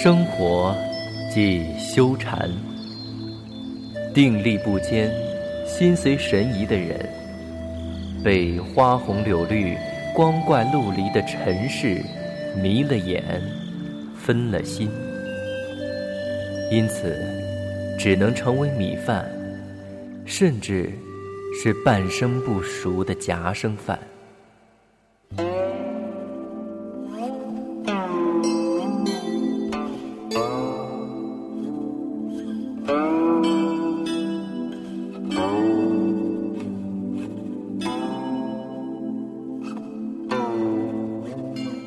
生活即修禅，定力不坚、心随神移的人，被花红柳绿、光怪陆离的尘世迷了眼、分了心，因此只能成为米饭，甚至是半生不熟的夹生饭。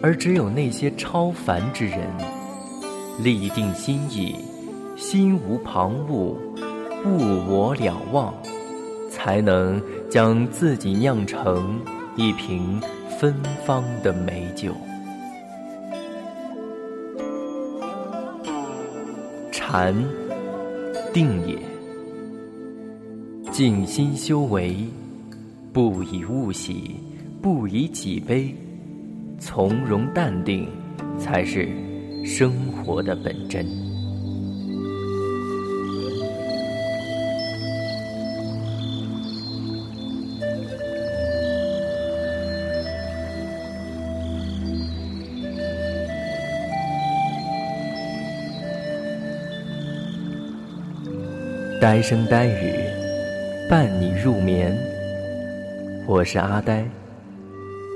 而只有那些超凡之人，立定心意，心无旁骛，物我两忘，才能将自己酿成一瓶芬芳的美酒。禅，定也。静心修为，不以物喜，不以己悲。从容淡定，才是生活的本真。呆声呆语，伴你入眠。我是阿呆，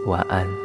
晚安。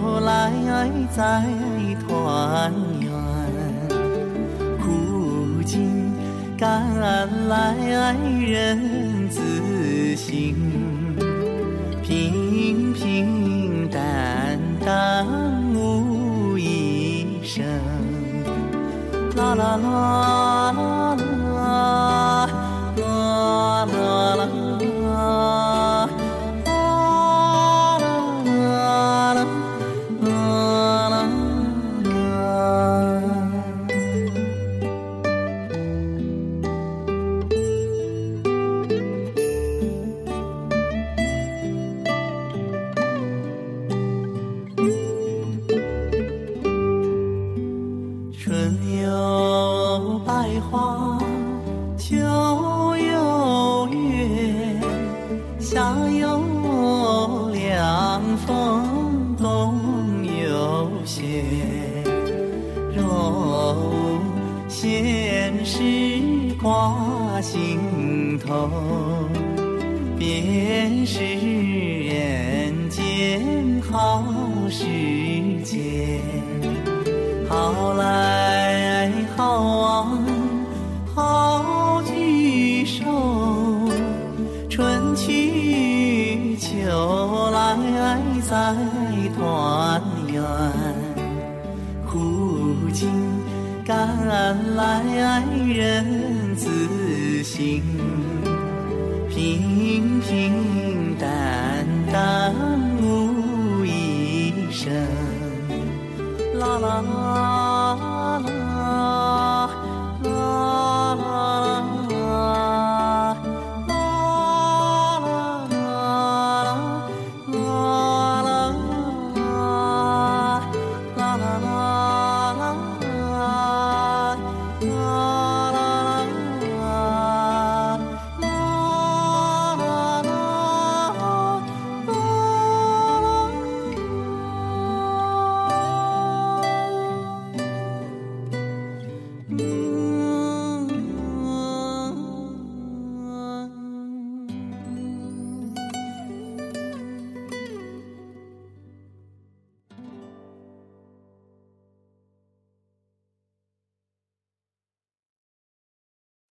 后来再团圆，苦尽甘来人自省，平平淡淡无一生，啦啦啦。有凉风，冬有雪，若无闲事挂心头，便是人间好时节。好来好往，好聚首，春去。秋来再团圆。苦尽甘来人。自省，平平淡淡无一生，啦啦